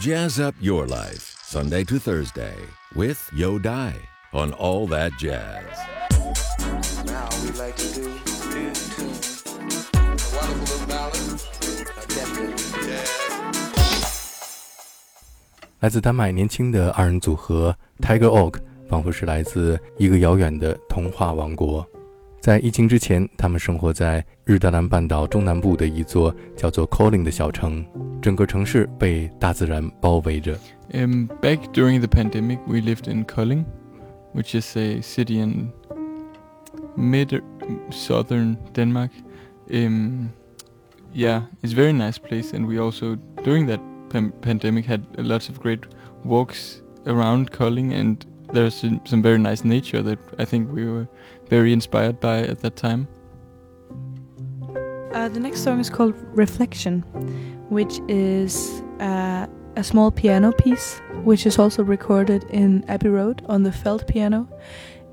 Jazz up your life, Sunday to Thursday, with Yo Dai on All That Jazz. Now we like to do in tune. A wonderful little ballad. A definite jazz. 来自丹麦年轻的二人组合 Tiger Oak，仿佛是来自一个遥远的童话王国。 在疫情之前，他们生活在日大兰半岛中南部的一座叫做 Kolding 的小城，整个城市被大自然包围着。Um, back during the pandemic, we lived in Kolding, which is a city in mid southern Denmark. Um, yeah, it's a very nice place, and we also during that pandemic had lots of great walks around Kolding and there's some, very nice nature that I think we were very inspired by at that time. Uh, the next song is called Reflection, which is uh, a small piano piece, which is also recorded in Abbey Road on the felt piano.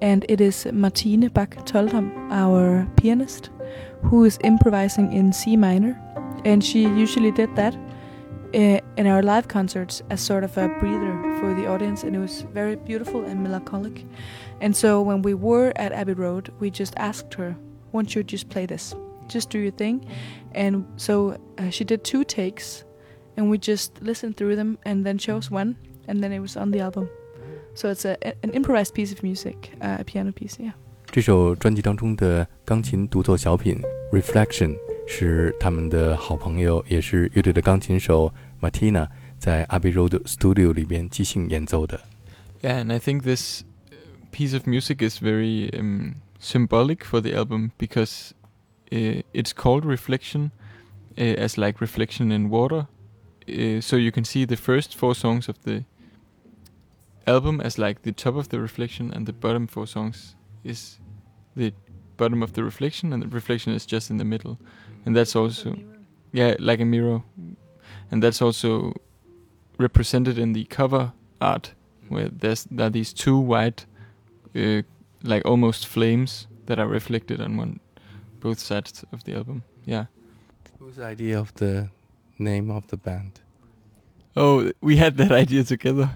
And it is Martine Bach Toldam, our pianist, who is improvising in C minor. And she usually did that uh, in our live concerts as sort of a breather for the audience. And it was very beautiful and melancholic. And so when we were at Abbey Road, we just asked her, won't you just play this? Just do your thing. And so uh, she did two takes, and we just listened through them and then chose one, and then it was on the album. So it's a, an improvised piece of music, uh, a piano piece, yeah. 这首专辑当中的钢琴独奏小品《Reflection》 是他们的好朋友，也是乐队的钢琴手 Martina 在 Abbey Road Studio 里边即兴演奏的。 Yeah, and I think this uh, piece of music is very um, symbolic for the album because uh, it's called Reflection, uh, as like reflection in water. Uh, so you can see the first four songs of the album as like the top of the reflection, and the bottom four songs is the bottom of the reflection, and the reflection is just in the middle. And that's also, yeah, like a mirror. And that's also represented in the cover art where there's there are these two white, uh, like almost flames that are reflected on one, both sides of the album. Yeah. Whose idea of the name of the band? Oh, we had that idea together.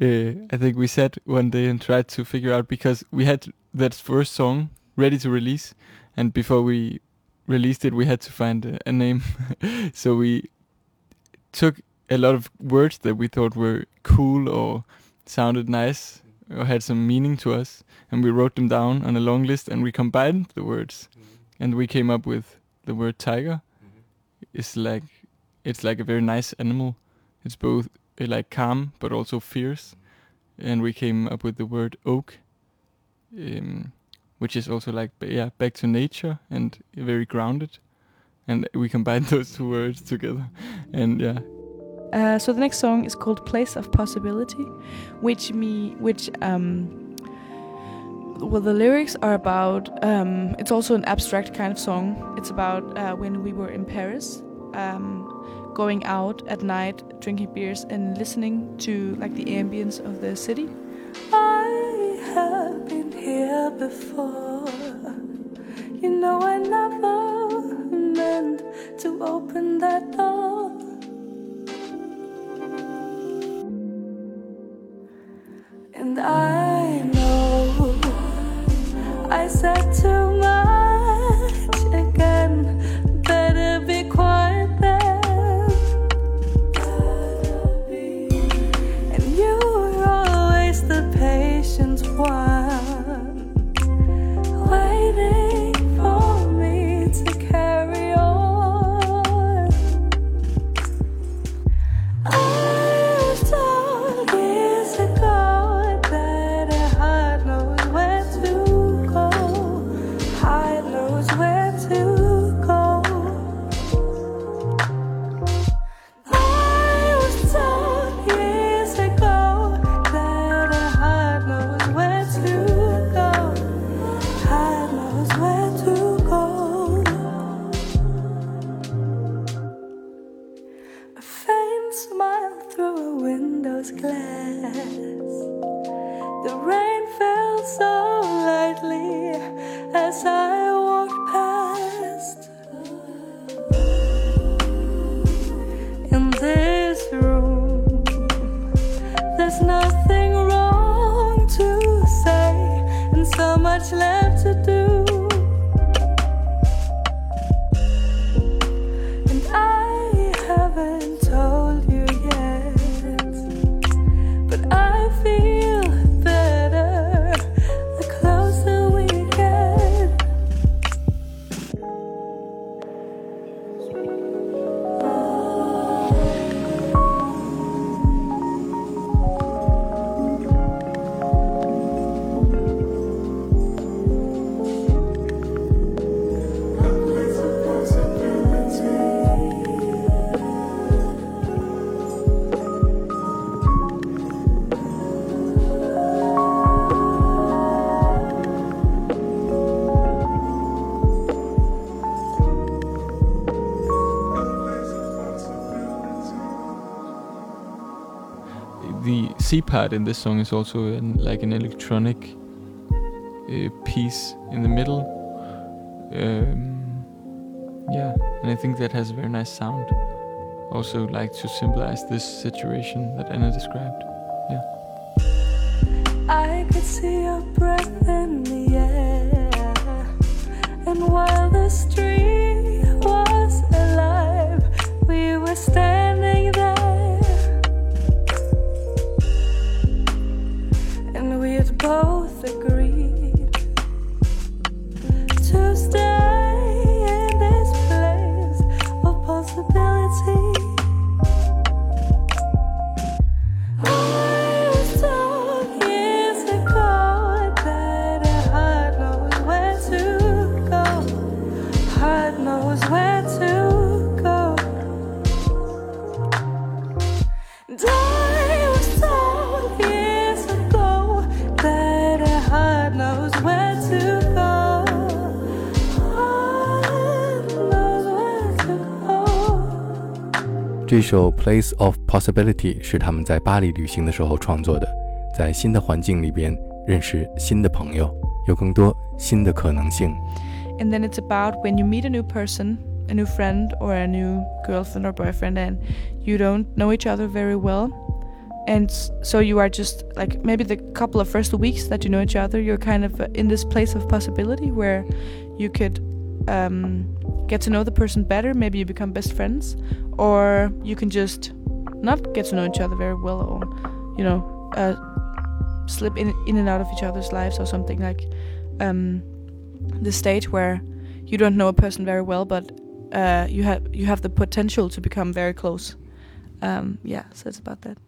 Uh, I think we sat one day and tried to figure out because we had that first song ready to release, and before we released it, we had to find a, a name. so we took a lot of words that we thought were cool or sounded nice or had some meaning to us, and we wrote them down on a long list, and we combined the words, and we came up with the word tiger. It's like it's like a very nice animal. It's both uh, like calm but also fierce, and we came up with the word oak, um, which is also like yeah back to nature and very grounded, and we combine those two words together, and yeah Uh, so the next song is called "Place of Possibility," which me, which um, well, the lyrics are about. Um, it's also an abstract kind of song. It's about uh, when we were in Paris, um, going out at night, drinking beers, and listening to like the ambience of the city. I before. You know, I never meant to open that door. And I know I said too Knows C part in this song is also an, like an electronic uh, piece in the middle. Um, yeah, and I think that has a very nice sound. Also, like to symbolize this situation that Anna described. Yeah. I could see your breath in the air. And while the street 这首《Place of Possibility》是他们在巴黎旅行的时候创作的，在新的环境里边认识新的朋友，有更多新的可能性。 And then it's about when you meet a new person, a new friend or a new girlfriend or boyfriend, and you don't know each other very well. And s- so you are just like maybe the couple of first weeks that you know each other, you're kind of uh, in this place of possibility where you could um, get to know the person better. Maybe you become best friends, or you can just not get to know each other very well, or you know, uh, slip in in and out of each other's lives or something like. Um, the stage where you don't know a person very well, but uh, you have you have the potential to become very close. Um, yeah, so it's about that.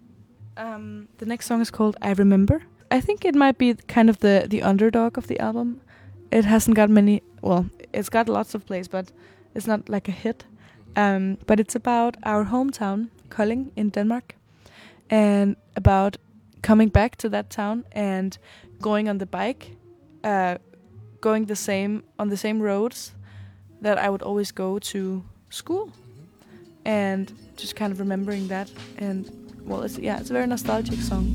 Um, the next song is called "I Remember." I think it might be kind of the the underdog of the album. It hasn't got many. Well, it's got lots of plays, but it's not like a hit. Um, but it's about our hometown, Kolding in Denmark, and about coming back to that town and going on the bike, uh, going the same on the same roads that I would always go to school, and just kind of remembering that. And well, it's yeah, it's a very nostalgic song.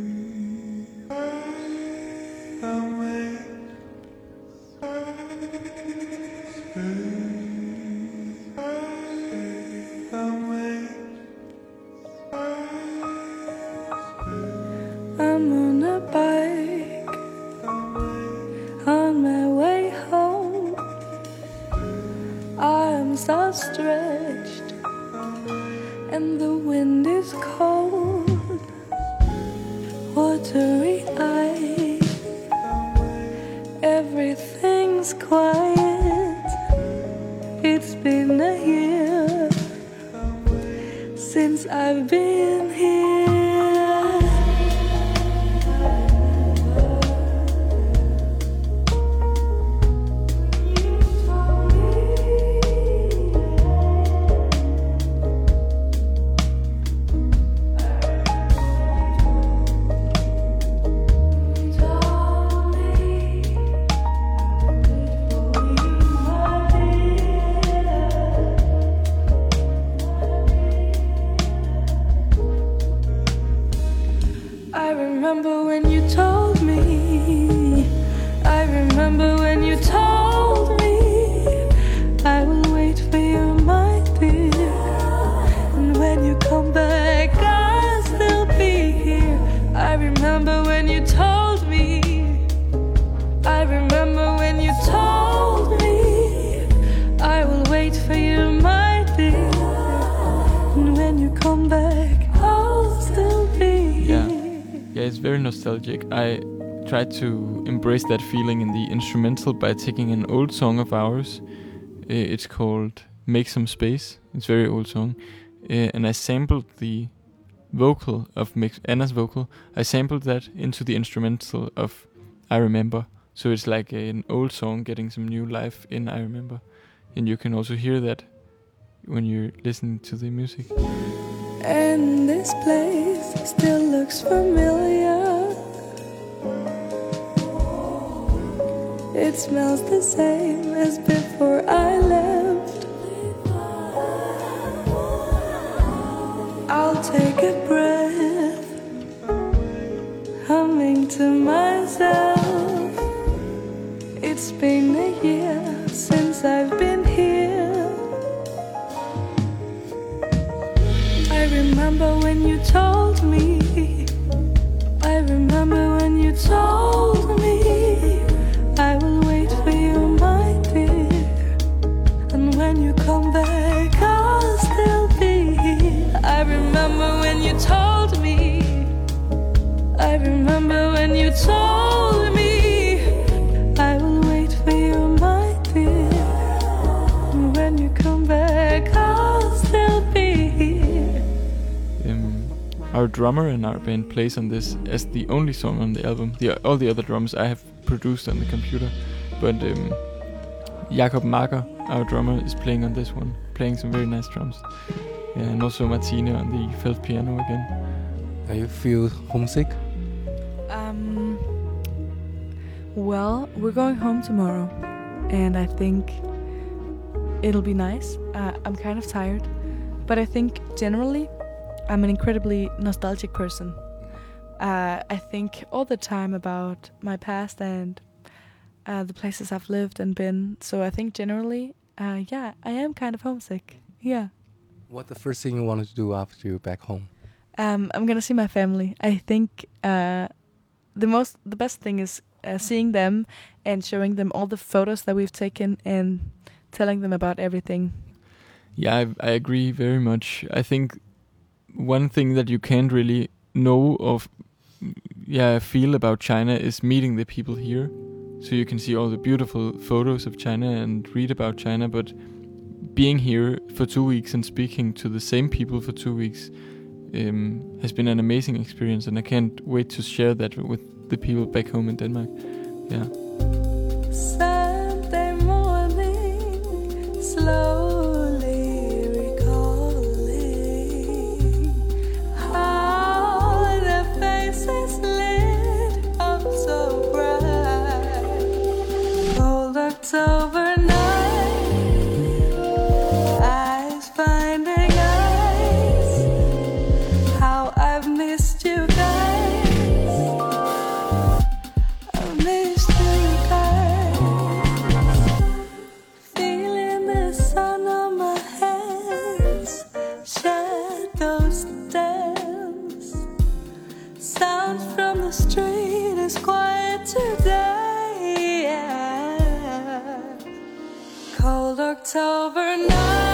very nostalgic. I tried to embrace that feeling in the instrumental by taking an old song of ours. It's called "Make Some Space." It's a very old song, and I sampled the vocal of Anna's vocal. I sampled that into the instrumental of "I Remember." So it's like an old song getting some new life in "I Remember," and you can also hear that when you're listening to the music. And this place still looks familiar. It smells the same as before I left. I'll take a breath, humming to myself. It's been a year since remember when you told me. I remember when you told me. Drummer in our band plays on this as the only song on the album. The all the other drums I have produced on the computer, but um, Jakob Marker, our drummer, is playing on this one, playing some very nice drums. Yeah, and also Martine on the felt piano again. Do you feel homesick? Um. Well, we're going home tomorrow, and I think it'll be nice. Uh, I'm kind of tired, but I think generally, I'm an incredibly nostalgic person. Uh, I think all the time about my past and uh, the places I've lived and been. So I think generally, uh, yeah, I am kind of homesick. Yeah. What the first thing you wanted to do after you're back home? Um, I'm gonna see my family. I think uh, the most, the best thing is uh, seeing them and showing them all the photos that we've taken and telling them about everything. Yeah, I, I agree very much. I think one thing that you can't really know of, yeah, feel about China is meeting the people here. So you can see all the beautiful photos of China and read about China, but being here for two weeks and speaking to the same people for two weeks um, has been an amazing experience, and I can't wait to share that with the people back home in Denmark. Yeah. Sunday From the street is quiet today. Cold October night,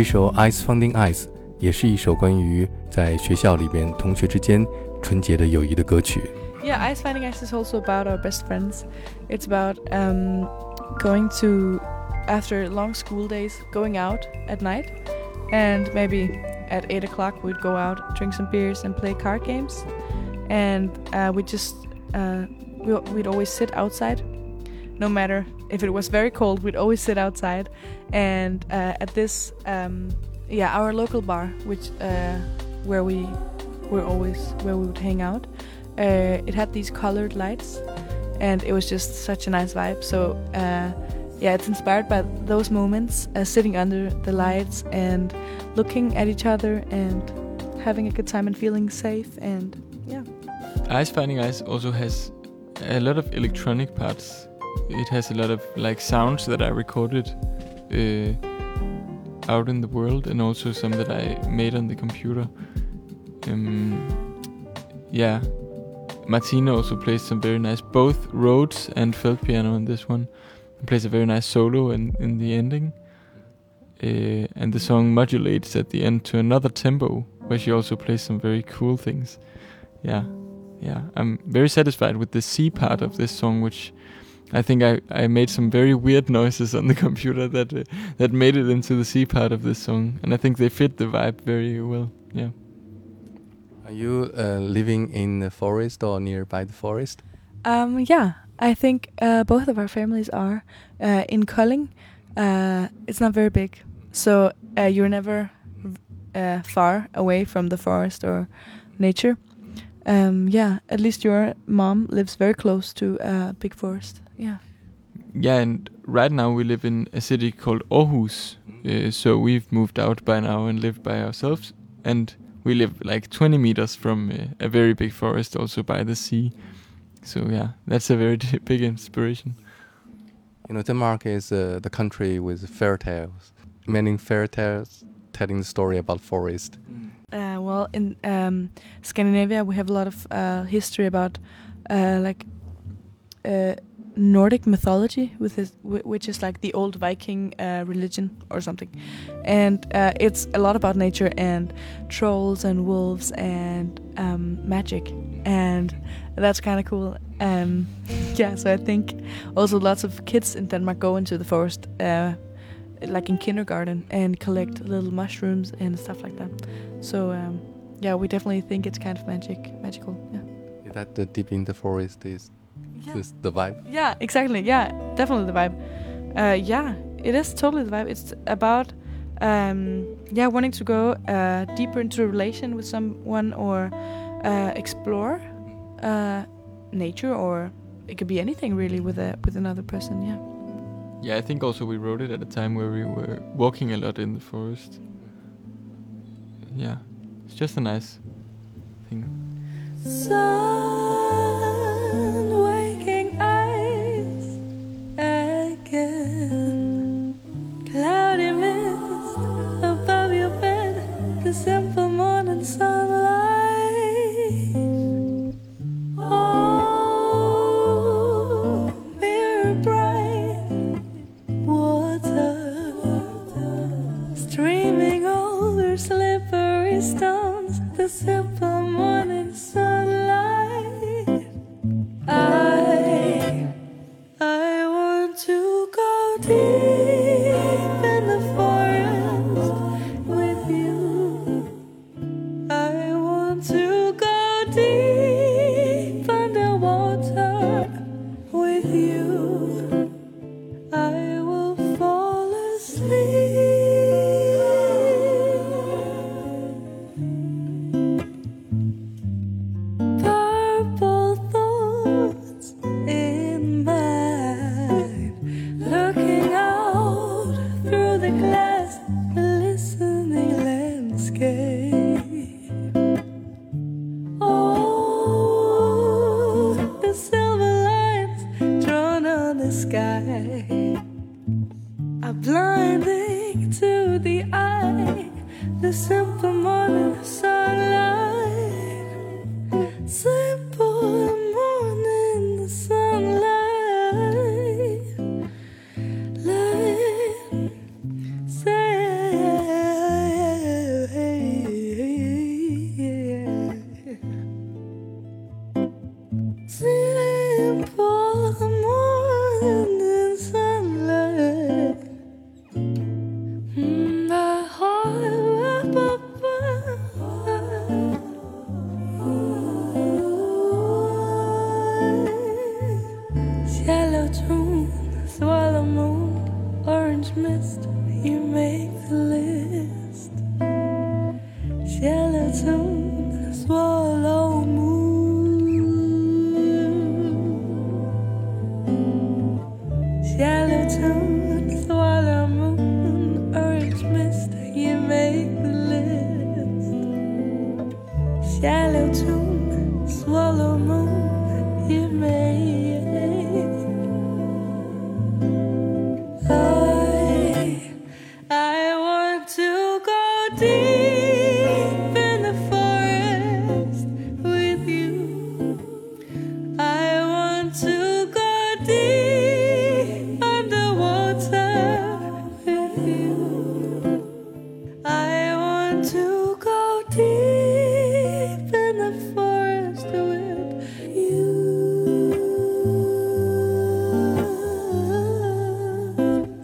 这首《Eyes Finding Eyes》也是一首关于 在学校里边同学之间纯洁的友谊的歌曲。Yeah, ice finding ice is also about our best friends. It's about um, going to after long school days, going out at night, and maybe at eight o'clock we'd go out, drink some beers, and play card games. And uh, we just uh, we, we'd always sit outside, no matter if it was very cold. We'd always sit outside, and uh, at this um, yeah our local bar, which uh, where we were always where we would hang out. Uh, it had these colored lights, and it was just such a nice vibe. So uh, yeah, it's inspired by those moments, uh, sitting under the lights and looking at each other and having a good time and feeling safe and yeah. Eyes Finding Eyes also has a lot of electronic parts. It has a lot of like sounds that I recorded uh, out in the world, and also some that I made on the computer. Um, yeah, Martina also plays some very nice both Rhodes and felt piano in this one. He plays a very nice solo in in the ending. Uh, and the song modulates at the end to another tempo, where she also plays some very cool things. Yeah, yeah, I'm very satisfied with the C part of this song, which I think I, I made some very weird noises on the computer that uh, that made it into the C part of this song, and I think they fit the vibe very well. Yeah. Are you uh, living in the forest or nearby the forest? Um, yeah, I think uh, both of our families are uh, in Kolding. Uh, it's not very big, so uh, you're never uh, far away from the forest or nature. Um, yeah, at least your mom lives very close to a big forest. Yeah. Yeah, and right now we live in a city called Aarhus, uh, so we've moved out by now and live by ourselves, and we live like 20 meters from uh, a very big forest, also by the sea. So yeah, that's a very big inspiration. You know, Denmark is uh, the country with fairy tales, many fairy tales telling the story about forest. Uh, well, in um, Scandinavia, we have a lot of uh, history about uh, like uh, Nordic mythology, with this, which is like the old Viking uh, religion or something, and uh, it's a lot about nature and trolls and wolves and um, magic, and that's kind of cool. Um, yeah, so I think also lots of kids in Denmark go into the forest. Uh, like in kindergarten and collect little mushrooms and stuff like that. So um, yeah, we definitely think it's kind of magic, magical. Yeah. That the deep in the forest is Yeah. this the vibe? Yeah, exactly. Yeah, definitely the vibe. Uh, yeah, it is totally the vibe. It's about um, yeah wanting to go uh, deeper into a relation with someone or uh, explore uh, nature or it could be anything really with a with another person. Yeah. Yeah, I think also we wrote it at a time where we were walking a lot in the forest. Yeah, it's just a nice thing. Sun again. Cloudy mist above your bed. The simple morning sunlight. To the eye. The simple morning sunlight,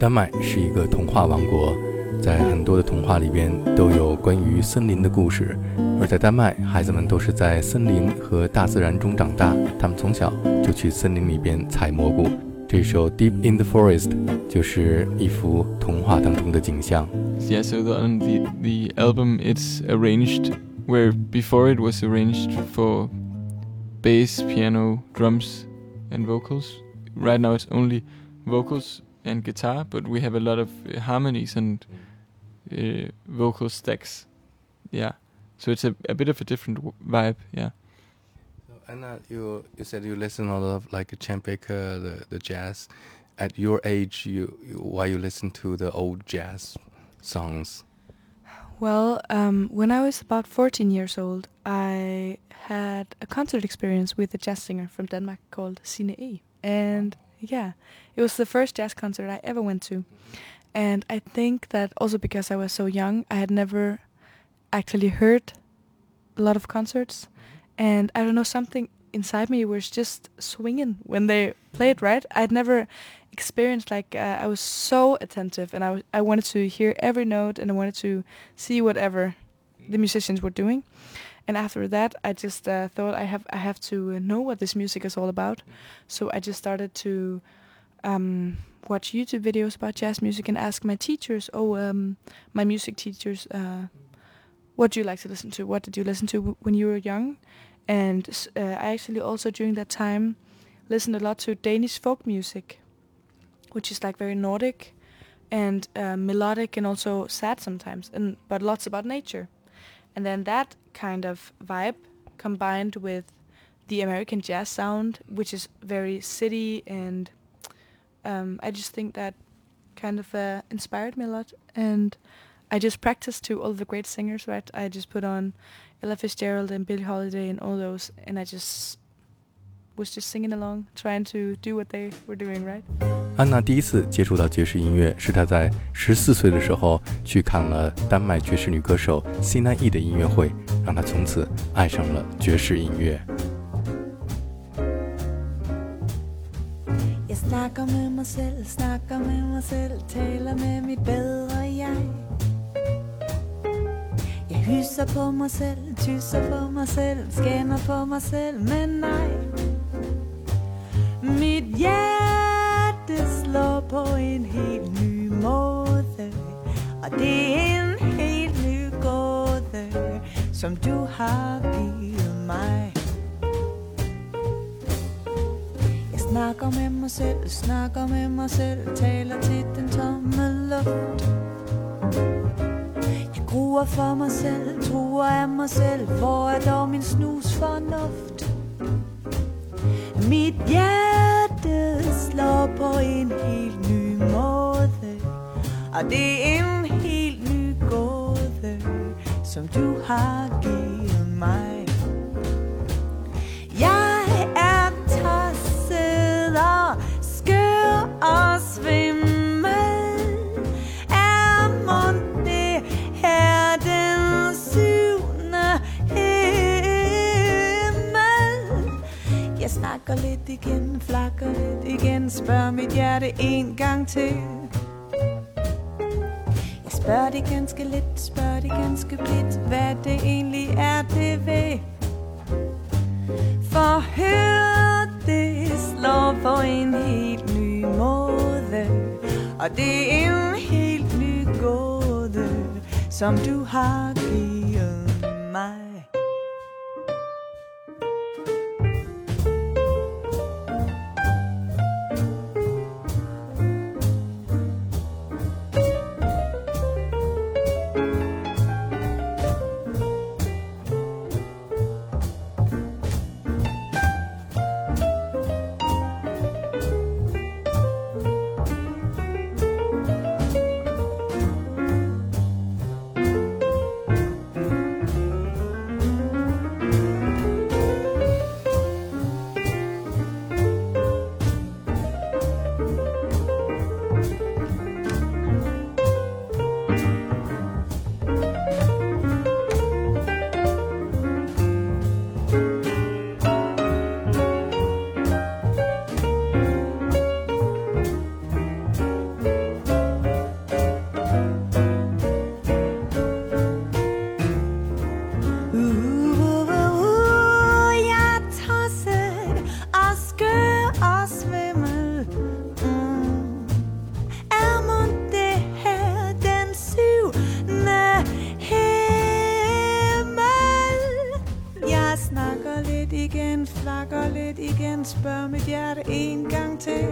丹麦是一个童话王国，在很多的童话里边都有关于森林的故事，而在丹麦，孩子们都是在森林和大自然中长大，他们从小就去森林里边采蘑菇。这首《Deep in the Forest》就是一幅童话当中的景象。 Yeah, so the, on the the album it's arranged where before it was arranged for bass, piano, drums, and vocals. Right now it's only vocals and guitar, but we have a lot of uh, harmonies and uh, vocal stacks. Yeah, so it's a, a bit of a different w- vibe. Yeah. Anna, you you said you listen a lot of like Chet Baker, the the jazz. At your age, you, you why you listen to the old jazz songs? Well, um, when I was about 14 years old, I had a concert experience with a jazz singer from Denmark called Sine E. And yeah, it was the first jazz concert I ever went to. And I think that also because I was so young, I had never actually heard a lot of concerts. And I don't know, something inside me was just swinging when they played, right? I'd never experienced like uh, I was so attentive and I, I wanted to hear every note and I wanted to see whatever the musicians were doing. And after that, I just uh, thought I have I have to uh, know what this music is all about. So I just started to um, watch YouTube videos about jazz music and ask my teachers, oh, um, my music teachers, uh, what do you like to listen to? What did you listen to when you were young? And uh, I actually also during that time listened a lot to Danish folk music, which is like very Nordic and uh, melodic and also sad sometimes, and but lots about nature. And then that kind of vibe combined with the American jazz sound, which is very city, and um, I just think that kind of uh, inspired me a lot. And I just practiced to all the great singers, right? I just put on Ella Fitzgerald and Billie Holiday and all those, and I just was just singing along, trying to do what they were doing, right? 安娜第一次接触到爵士音乐是她在十四岁的时候去看了丹麦爵士女歌手西南艺的音乐会，让她从此爱上了爵士音乐。Snakker med mig selv, snakker med mig selv, taler med mit bedre jeg. Jeg hysser på mig selv, tysser på mig selv, skænder på mig selv, men nej. En helt ny måde, og det er en helt ny gåde, som du har givet mig. Jeg snakker med mig selv, snakker med mig selv, taler til den tomme luft. Jeg gruer for mig selv, truer af mig selv, hvor er dog min snus fornuft? Mit hjerte slår på en helt ny måde, og det er en helt ny gåde, som du har givet. Flakker lidt igen, flakker lidt igen. Spørg mit hjerte en gang til. Jeg spørger det ganske lidt, spørger det ganske blidt Hvad det egentlig er, det ved for hør, det slår på en helt ny måde. Og det er en helt ny gåde Som du har igen, flakker lidt igen, spørg mit hjerte en gang til.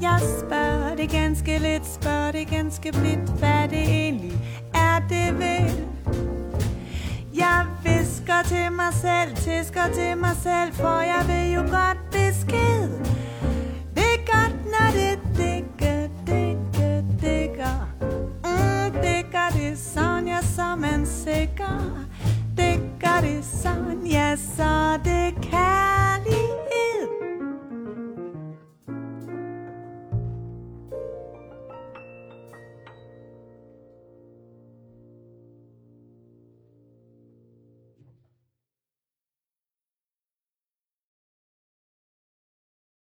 Jeg spørger det ganske lidt, spørger det ganske blidt, hvad det egentlig er, det vil. Jeg visker til mig selv, tisker til mig selv, for jeg vil jo godt besked. Det er godt, når det digger, digger, digger. Mm, digger det, sådan jeg som en sikker. Digger det, sun, yes, I